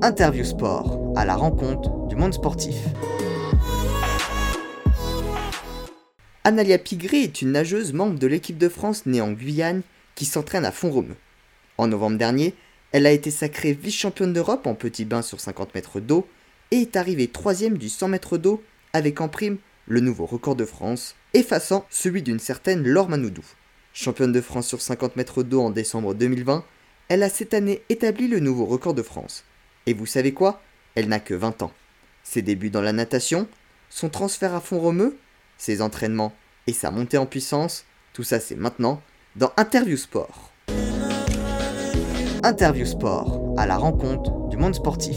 Interview Sport, à la rencontre du monde sportif. Analia Pigré est une nageuse membre de l'équipe de France née en Guyane qui s'entraîne à Font-Romeu. En novembre dernier, elle a été sacrée vice-championne d'Europe en petit bain sur 50 mètres d'eau et est arrivée troisième du 100 mètres d'eau avec en prime le nouveau record de France, effaçant celui d'une certaine Laure Manoudou. Championne de France sur 50 mètres d'eau en décembre 2020, elle a cette année établi le nouveau record de France. Et vous savez quoi? Elle n'a que 20 ans. Ses débuts dans la natation, son transfert à Font-Romeu, ses entraînements et sa montée en puissance, tout ça c'est maintenant dans Interview Sport. Interview Sport, à la rencontre du monde sportif.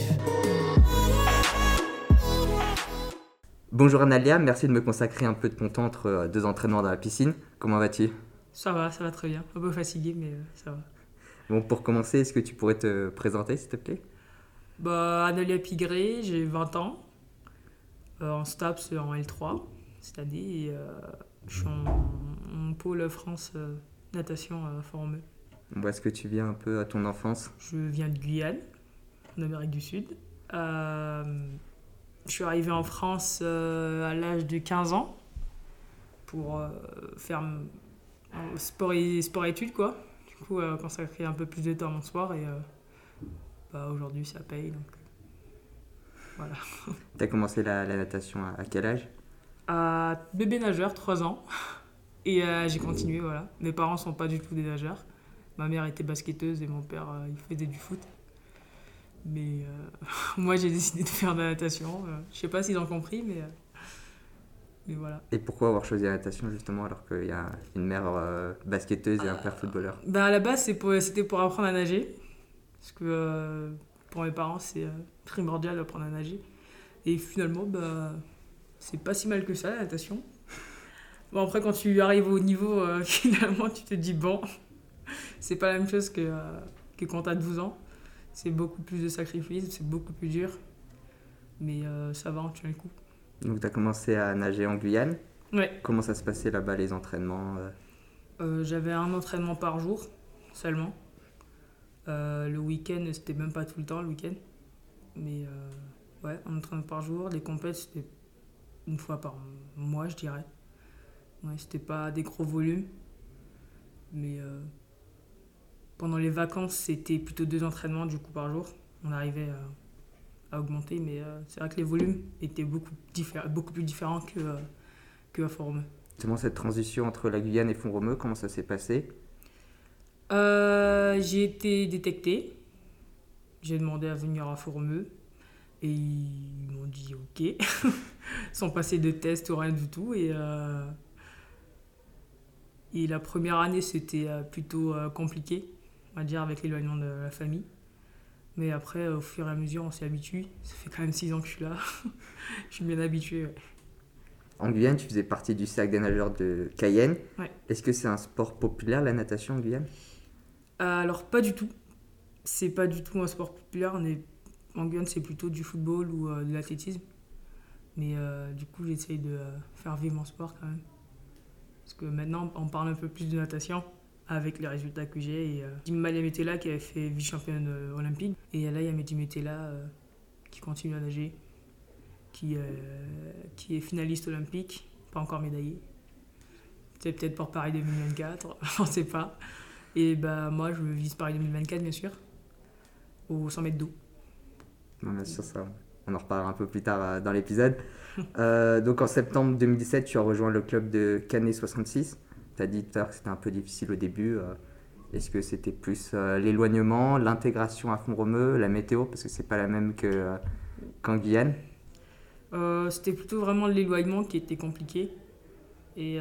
Bonjour Analia, merci de me consacrer un peu de ton temps entre euh, deux entraînements dans la piscine. Comment vas-tu? Ça va, ça va très bien. Un peu fatigué, mais euh, ça va. Bon, pour commencer, est-ce que tu pourrais te présenter s'il te plaît? Bah, Analia Pigré, j'ai 20 ans. Euh, en STAPS en L3 cette année. Et, euh, je suis en, en pôle France euh, natation à Formeux. Où est-ce que tu viens un peu à ton enfance? Je viens de Guyane, en Amérique du Sud. Je suis arrivé en France à l'âge de 15 ans pour faire sport et sport études quoi. Du coup, consacrer un peu plus de temps à mon sport et bah, aujourd'hui ça paye donc voilà. Tu as commencé la, la natation à, à quel âge? À bébé nageur, 3 ans. Et euh, j'ai continué, voilà. Mes parents sont pas du tout des nageurs. Ma mère était basketteuse et mon père, euh, il faisait du foot. Mais euh, moi, j'ai décidé de faire de la natation. Je sais pas s'ils ont compris, mais, mais voilà. Et pourquoi avoir choisi la natation justement alors qu'il y a une mère basketteuse et un père footballeur? Bah, à la base, pour- c'était pour, apprendre à nager. Parce que euh, pour mes parents, c'est euh, primordial d'apprendre à nager. Et finalement, bah, c'est pas si mal que ça, la natation. Bon, après, quand tu arrives au niveau, euh, finalement, tu te dis, bon, c'est pas la même chose que, euh, que quand t'as 12 ans. C'est beaucoup plus de sacrifices, c'est beaucoup plus dur. Mais euh, ça va, on tient le coup. Donc tu as commencé à nager en Guyane. Ouais. Comment ça se passait là-bas les entraînements J'avais un entraînement par jour seulement. Euh, le week-end, c'était même pas tout le temps le week-end. Mais euh, ouais, un entraînement par jour. Les compètes, c'était une fois par mois, je dirais. Ouais, c'était pas des gros volumes. Mais euh, pendant les vacances, c'était plutôt deux entraînements du coup par jour. On arrivait à, augmenter, mais c'est vrai que les volumes étaient beaucoup, beaucoup plus différents que, que à. Justement cette transition entre la Guyane et Font-Romeu, comment ça s'est passé? J'ai été détectée. J'ai demandé à venir à Fourmeux. Et ils m'ont dit OK. Sans passer de test ou rien du tout. Et, euh, et la première année, c'était euh, plutôt euh, compliqué, on va dire, avec l'éloignement de la famille. Mais après, au fur et à mesure, on s'y habitue. Ça fait quand même six ans que je suis là. je suis bien habitué. ouais. En Guyane, tu faisais partie du cercle des nageurs de Cayenne. Ouais. Est-ce que c'est un sport populaire la natation en Guyane Euh, Alors, pas du tout. C'est pas du tout un sport populaire. On. En Guyane, c'est plutôt du football ou euh, de l'athlétisme. Mais euh, du coup, j'essaye de euh, faire vivre mon sport quand même. Parce que maintenant, on parle un peu plus de natation avec les résultats que j'ai. Et, euh, Malia Metella qui avait fait vice-championne olympique. Et là, il y a Mehdi qui continue à nager, qui, est finaliste olympique, pas encore médaillé. C'est peut-être pour Paris 2024, on sait pas. Et bah moi, je vise Paris 2024, bien sûr, au 100 mètres d'eau. Non, bien sûr, ça, on en reparlera un peu plus tard euh, dans l'épisode. Euh, donc en septembre 2017, tu as rejoint le club de Canet 66. Tu as dit tout à l'heure que c'était un peu difficile au début. euh, Est-ce que c'était plus euh, l'éloignement, l'intégration à Font-Romeu, la météo, parce que c'est pas la même que, euh, qu'en Guyane C'était plutôt vraiment l'éloignement qui était compliqué. Et,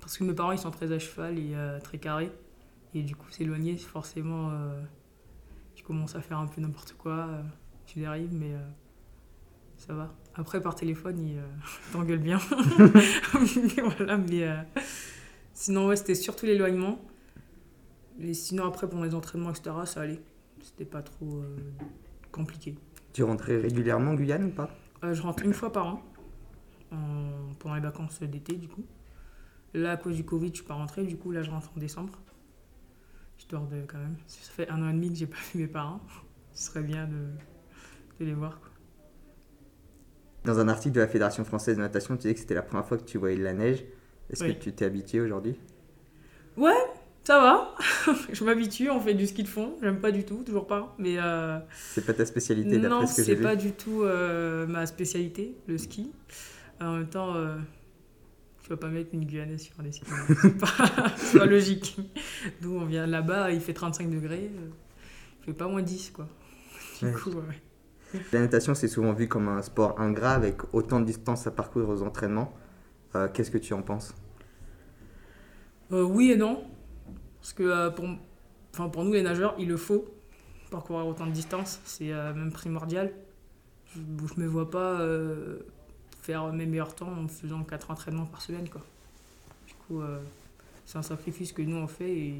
parce que mes parents, ils sont très à cheval et très carrés. Et du coup, s'éloigner, c'est forcément... euh, tu commences à faire un peu n'importe quoi. euh, tu dérives, mais euh, ça va. Après, par téléphone, ils euh, t'engueulent bien. Mais voilà, mais... euh, sinon, ouais, c'était surtout l'éloignement. Et sinon, après, pendant les entraînements, etc., ça allait. C'était pas trop euh, compliqué. Tu rentrais régulièrement en Guyane ou pas? Euh, je rentre une fois par an, en- pendant les vacances d'été, du coup. Là, à cause du Covid, je suis pas rentrée, du coup, là, je rentre en décembre. Histoire de, quand même. Ça fait un an et demi que j'ai pas vu mes parents. Ce serait bien de, de les voir. Quoi. Dans un article de la Fédération française de natation, tu disais que c'était la première fois que tu voyais de la neige. Est-ce que tu t'es habitué aujourd'hui? Ouais, ça va. je m'habitue, on fait du ski de fond. J'aime pas du tout, toujours pas. Mais euh... C'est pas ta spécialité d'après ce que j'ai vu Non, c'est pas du tout euh, ma spécialité, le ski. En même temps, euh, tu vas pas mettre une Guyanaise sur des skis. c'est pas, pas, logique. D'où on vient là-bas, il fait 35 degrés. Euh, il fait pas moins 10, quoi. Du Ouais. coup, ouais. La natation, c'est souvent vu comme un sport ingrat avec autant de distance à parcourir aux entraînements. Euh, Qu'est-ce que tu en penses? Euh, oui et non. Parce que euh, pour, enfin, pour nous, les nageurs, il le faut. Parcourir autant de distance, c'est même primordial. Je ne me vois pas faire mes meilleurs temps en faisant 4 entraînements par semaine. Quoi. Du coup, euh, c'est un sacrifice que nous, on fait. Et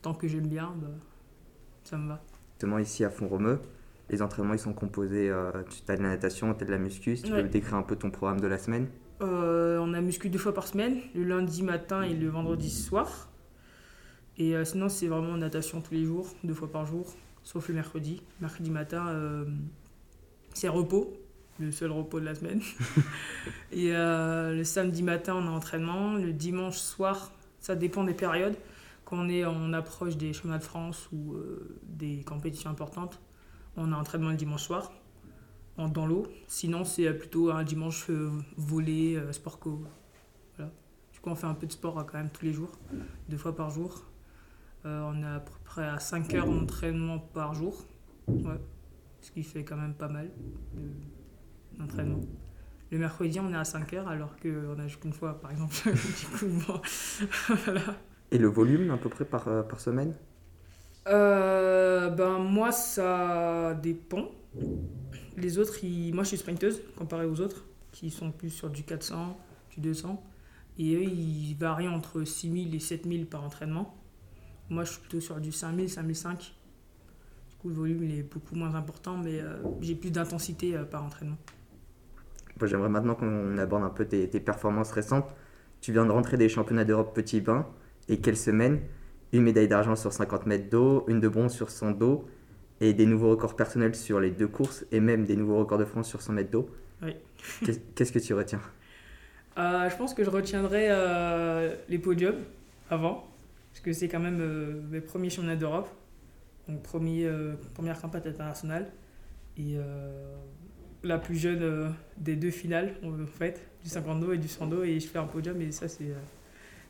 tant que j'aime bien, bah, ça me va. Justement, ici à Font-Romeu, les entraînements ils sont composés. Euh, tu as de la natation, tu as de la muscu. Si tu Ouais. peux décrire un peu ton programme de la semaine Euh, on a muscu deux fois par semaine, le lundi matin et le vendredi soir. Et euh, sinon, c'est vraiment natation tous les jours, deux fois par jour, sauf le mercredi. Mercredi matin, c'est repos, le seul repos de la semaine. et euh, le samedi matin, on a entraînement. Le dimanche soir, ça dépend des périodes. Quand on, est, on approche des chemins de France ou euh, des compétitions importantes, on a entraînement le dimanche soir en- dans l'eau. Sinon, c'est euh, plutôt un dimanche euh, volé, sport co. Voilà. Du coup, on fait un peu de sport quand même tous les jours, deux fois par jour. On est à peu près à 5 heures d'entraînement par jour. Ouais. Ce qui fait quand même pas mal de- d'entraînement. Le mercredi, on est à 5 heures alors qu'on a juste une fois, par exemple. du coup, bon, voilà. Et le volume à peu près par, euh, par semaine? Euh, ben moi ça dépend. Les autres, ils- moi je suis sprinteuse comparé aux autres qui sont plus sur du 400, du 200. Et eux, ils varient entre 6000 et 7000 par entraînement. Moi je suis plutôt sur du 5000, 5005. Du coup le volume il est beaucoup moins important mais euh, j'ai plus d'intensité euh, par entraînement. J'aimerais maintenant qu'on aborde un peu tes, tes performances récentes. Tu viens de rentrer des championnats d'Europe petit bain. Et quelle semaine? Une médaille d'argent sur 50 mètres d'eau, une de bronze sur 100 d'eau, et des nouveaux records personnels sur les deux courses, et même des nouveaux records de France sur 100 mètres d'eau. Oui. Qu'est- Qu'est-ce que tu retiens? Euh, je pense que je retiendrai euh, les podiums avant, parce que c'est quand même euh, mes premiers championnats d'Europe, donc premier, première campagne internationale, et la plus jeune euh, des deux finales, en fait, du 50 dos et du 100 dos, et je fais un podium, et ça c'est euh,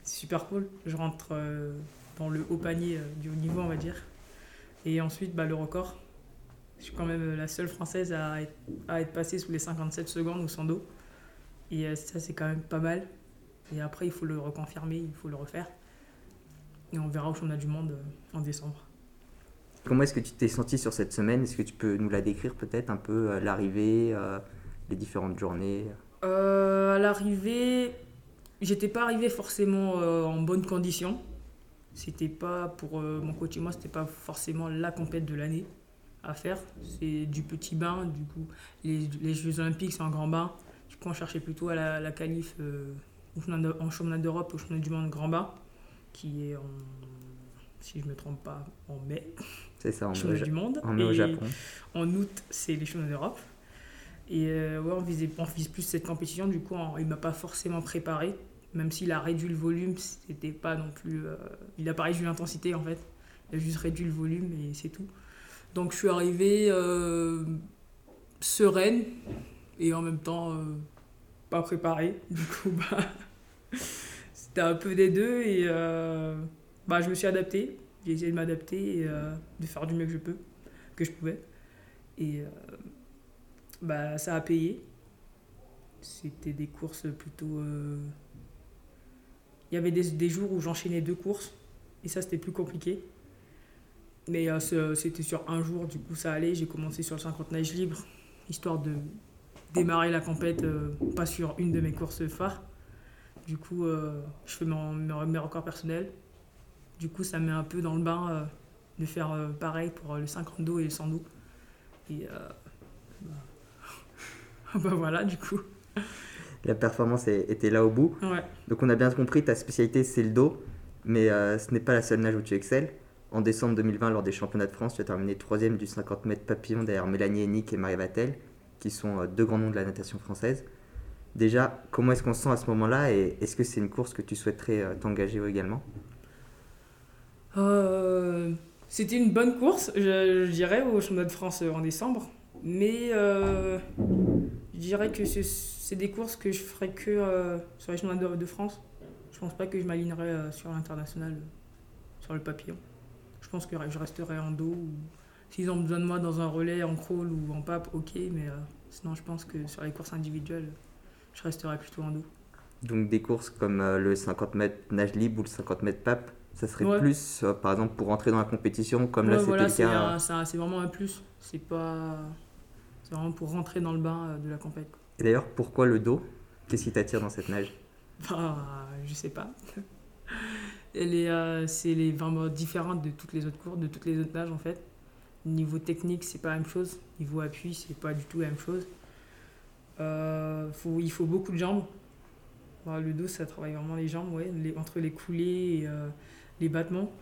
super cool. Je rentre euh, dans le haut panier du haut niveau, on va dire. Et ensuite, bah, le record. Je suis quand même la seule française à être, à être passée sous les 57 secondes au 100 dos. Et ça, c'est quand même pas mal. Et après, il faut le reconfirmer, il faut le refaire. Et on verra au championnat du monde en décembre. Comment est-ce que tu t'es senti sur cette semaine? Est-ce que tu peux nous la décrire peut-être un peu, euh, l'arrivée, euh, les différentes journées? Euh, à l'arrivée, j'étais pas arrivée forcément euh, en bonne condition. C'était pas pour euh, mon coach et moi, c'était pas forcément la compète de l'année à faire. C'est du petit bain, du coup, les, Jeux Olympiques, c'est un grand bain. Du coup, on cherchait plutôt à la, la qualif euh, en championnat d'Europe, au championnat du monde grand bain, qui est en, si je me trompe pas, en mai, C'est ça, on championnat du monde. on met au Japon. en août, c'est les championnats d'Europe. Et euh, ouais, on, visait, on vise plus cette compétition. Du coup, on- il m'a pas forcément préparé. Même s'il a réduit le volume, c'était pas non plus. euh, il a pas réduit l'intensité en fait. Il a juste réduit le volume et c'est tout. Donc je suis arrivée euh, sereine et en même temps pas préparée. Du coup, bah, c'était un peu des deux et bah, je me suis adaptée. J'ai essayé de m'adapter et euh, de faire du mieux que je peux, que je pouvais. Et euh, bah, ça a payé. C'était des courses plutôt. euh, Il y avait des, des jours où j'enchaînais deux courses et ça c'était plus compliqué. Mais c'était sur un jour, du coup ça allait. J'ai commencé sur le 50 nage libre, histoire de démarrer la compète, pas sur une de mes courses phares. Du coup, je fais mes records personnels. Du coup, ça me met un peu dans le bain euh, de faire euh, pareil pour euh, le 50 dos et le 100 dos. Et euh, bah, bah voilà, du coup. La performance était là au bout. Ouais. Donc on a bien compris, ta spécialité c'est le dos, mais ce n'est pas la seule nage où tu excelles. En décembre 2020, lors des championnats de France, tu as terminé troisième du 50 mètres papillon derrière Mélanie Hennick et Marie Vatel, qui sont deux grands noms de la natation française. Déjà, comment est-ce qu'on se sent à ce moment-là et est-ce que c'est une course que tu souhaiterais t'engager également? Euh, C'était une bonne course, je, dirais, au championnat de France en décembre. Mais euh, je dirais que c'est- des courses que je ferais que euh, sur les championnats de, France. Je pense pas que je m'alignerais euh, sur l'international, euh, sur le papillon. Je pense que je resterai en dos. S'ils ont besoin de moi dans un relais, en crawl ou en pape, ok. Mais euh, sinon, je pense que sur les courses individuelles, je resterai plutôt en dos. Donc des courses comme euh, le 50 mètres nage libre ou le 50 mètres pape, ça serait Ouais. plus, euh, par exemple, pour rentrer dans la compétition, comme là Ouais, c'était voilà, le c'est vraiment un plus. C'est pas. C'est vraiment pour rentrer dans le bain euh, de la compète. Et d'ailleurs, pourquoi le dos? Qu'est-ce qui t'attire dans cette nage? Enfin, je sais pas. Euh, c'est les vraiment différente de toutes les autres cours, de toutes les autres nages en fait. Niveau technique, c'est pas la même chose. Niveau appui, c'est pas du tout la même chose. Faut, il faut beaucoup de jambes. Bah, le dos, ça travaille vraiment les jambes, ouais, les- entre les coulées et euh, les battements.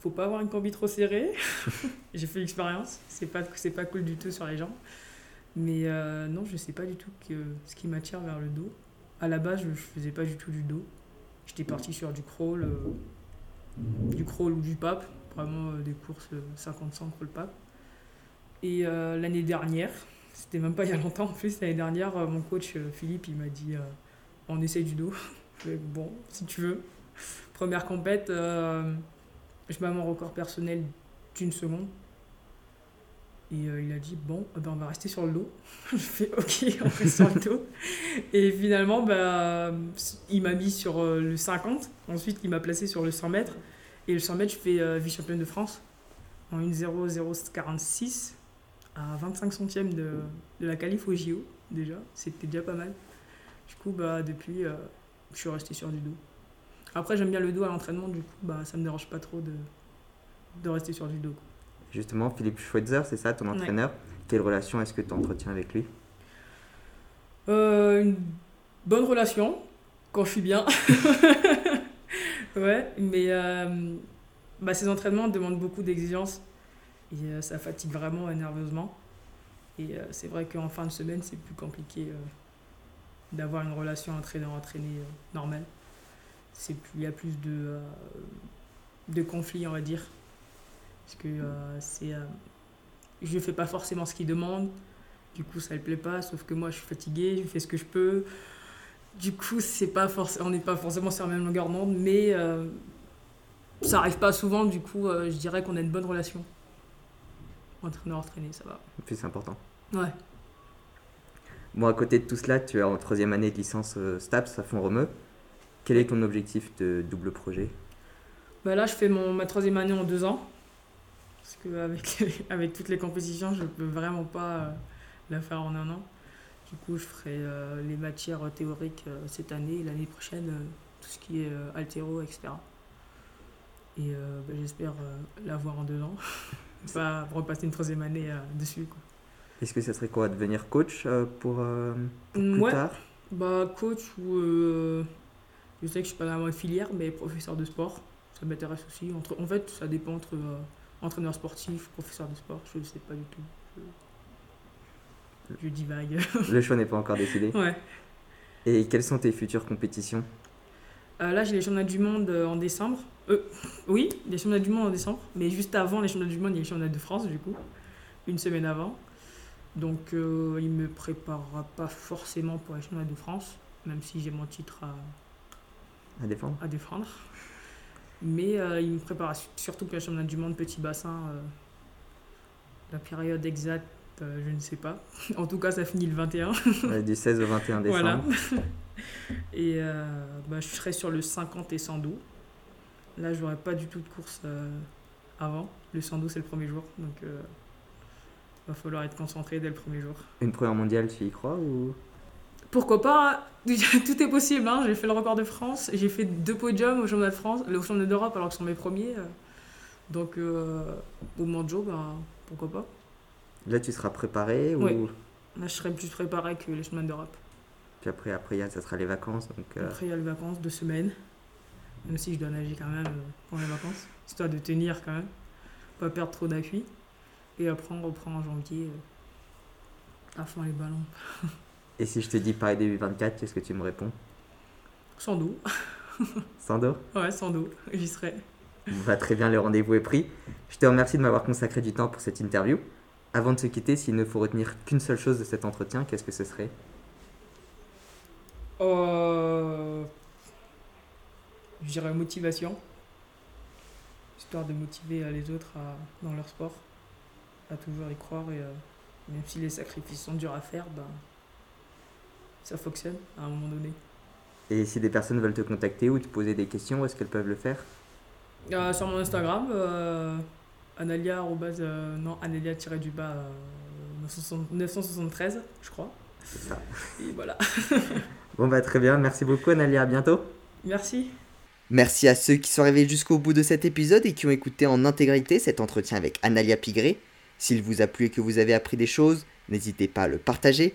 Faut pas avoir une combi trop serrée. J'ai fait l'expérience. C'est pas, c'est pas cool du tout sur les jambes. Mais euh, non, je sais pas du tout que, ce qui m'attire vers le dos. À la base, je, faisais pas du tout du dos. J'étais parti sur du crawl, euh, du crawl ou du pape, vraiment euh, des courses euh, 50-100 crawl pape. Et l'année dernière, c'était même pas il y a longtemps en plus, l'année dernière, mon coach Philippe, il m'a dit on essaie du dos. Bon, si tu veux. Première compète, euh, je bats mon record personnel d'une seconde. Et euh, il a dit bon, eh ben, on va rester sur le dos. je fais ok, on reste sur le dos. Et finalement, bah, il m'a mis sur euh, le 50. Ensuite, il m'a placé sur le 100 mètres. Et le 100 mètres, je fais vice-championne de France en 1.0046 à 25 centièmes de, la qualif au JO, déjà. C'était déjà pas mal. Du coup, bah, depuis, je suis resté sur du dos. Après, j'aime bien le dos à l'entraînement, du coup, bah, ça me dérange pas trop de, de rester sur du dos. Justement, Philippe Schweitzer, c'est ça, ton entraîneur? Quelle relation est-ce que tu entretiens avec lui? Euh, une bonne relation, quand je suis bien. ouais, mais euh, bah, ces entraînements demandent beaucoup d'exigences et euh, ça fatigue vraiment nerveusement. Et c'est vrai qu'en fin de semaine, c'est plus compliqué d'avoir une relation entraîneur-entraîné normale. C'est plus- Il y a plus de, euh, de conflits, on va dire. Parce que euh, c'est. euh, je fais pas forcément ce qu'il demande. Du coup, ça ne plaît pas, sauf que moi, je suis fatiguée, je fais ce que je peux. Du coup, c'est pas on n'est pas forcément sur la même longueur d'onde, mais ça arrive pas souvent. Du coup, je dirais qu'on a une bonne relation. Entraîneur-entraîné, ça va. Plus important. Ouais. Bon, à côté de tout cela, tu es en troisième année de licence STAPS à Font-Romeu. Quel est ton objectif de double projet? Bah là, je fais mon, ma troisième année en deux ans. Parce qu'avec avec toutes les compétitions, je peux vraiment pas euh, la faire en un an. Du coup, je ferai euh, les matières théoriques euh, cette année et l'année prochaine, euh, tout ce qui est altéro, etc. Et bah, j'espère l'avoir en deux ans. pas repasser une troisième année dessus. Quoi. Est-ce que ça serait quoi? Devenir coach pour, plus tard? Bah, coach ou. Je sais que je suis pas dans la filière, mais professeur de sport, ça m'intéresse aussi. Entre, en fait, ça dépend entre euh, entraîneur sportif, professeur de sport, je ne sais pas du tout. Je, je divague. Le choix n'est pas encore décidé. ouais. Et quelles sont tes futures compétitions? Euh, là, j'ai les championnats du monde euh, en décembre. Euh, oui, les championnats du monde en décembre, mais juste avant les championnats du monde, il y a les championnats de France, du coup, une semaine avant. Donc, il me préparera pas forcément pour les championnats de France, même si j'ai mon titre à, à défendre à défendre. Mais euh, il me prépare su- surtout pour le championnat du monde petit bassin. euh, la période exacte, euh, je ne sais pas. en tout cas, ça finit le 21. Euh, Du 16 au 21 décembre. Voilà. Et bah, je serai sur le 50 et 112. Là, je n'aurai pas du tout de course avant. Le 112, c'est le premier jour. Donc, il va falloir être concentré dès le premier jour. Une première mondiale, tu y crois ou? Pourquoi pas Tout est possible. hein. J'ai fait le record de France. J'ai fait deux podiums au championnat de France, au championnat d'Europe, alors que ce sont mes premiers. euh. Donc, euh, au Manjo, ben, pourquoi pas Là, tu seras préparé ou Oui. Là, je serai plus préparé que les chemins d'Europe. Puis après, après, ça sera les vacances. Donc, euh, Après, il y a les vacances, deux semaines. même si je dois nager quand même euh, pour les vacances, histoire de tenir quand même, pas perdre trop d'appui. Et après, on reprend en janvier euh, à fond les ballons. Et si je te dis Paris 2024, qu'est-ce que tu me réponds? Sans dos. Sans dos Ouais, sans dos, j'y serai. Va très bien, le rendez-vous est pris. Je te remercie de m'avoir consacré du temps pour cette interview. Avant de se quitter, s'il ne faut retenir qu'une seule chose de cet entretien, qu'est-ce que ce serait? Euh, je dirais motivation. Histoire de motiver euh, les autres à- dans leur sport, à toujours y croire. Et euh, même si les sacrifices sont durs à faire, ben, ça fonctionne à un moment donné. Et si des personnes veulent te contacter ou te poser des questions, où est-ce qu'elles peuvent le faire? Euh, sur mon Instagram, euh, Analia, euh, non, Analia-du-bas euh, 960 973, je crois. C'est ça. Et voilà. Bon bah très bien, merci beaucoup Analia, à bientôt. Merci. Merci à ceux qui sont arrivés jusqu'au bout de cet épisode et qui ont écouté en intégralité cet entretien avec Analia Pigré. S'il vous a plu et que vous avez appris des choses, n'hésitez pas à le partager,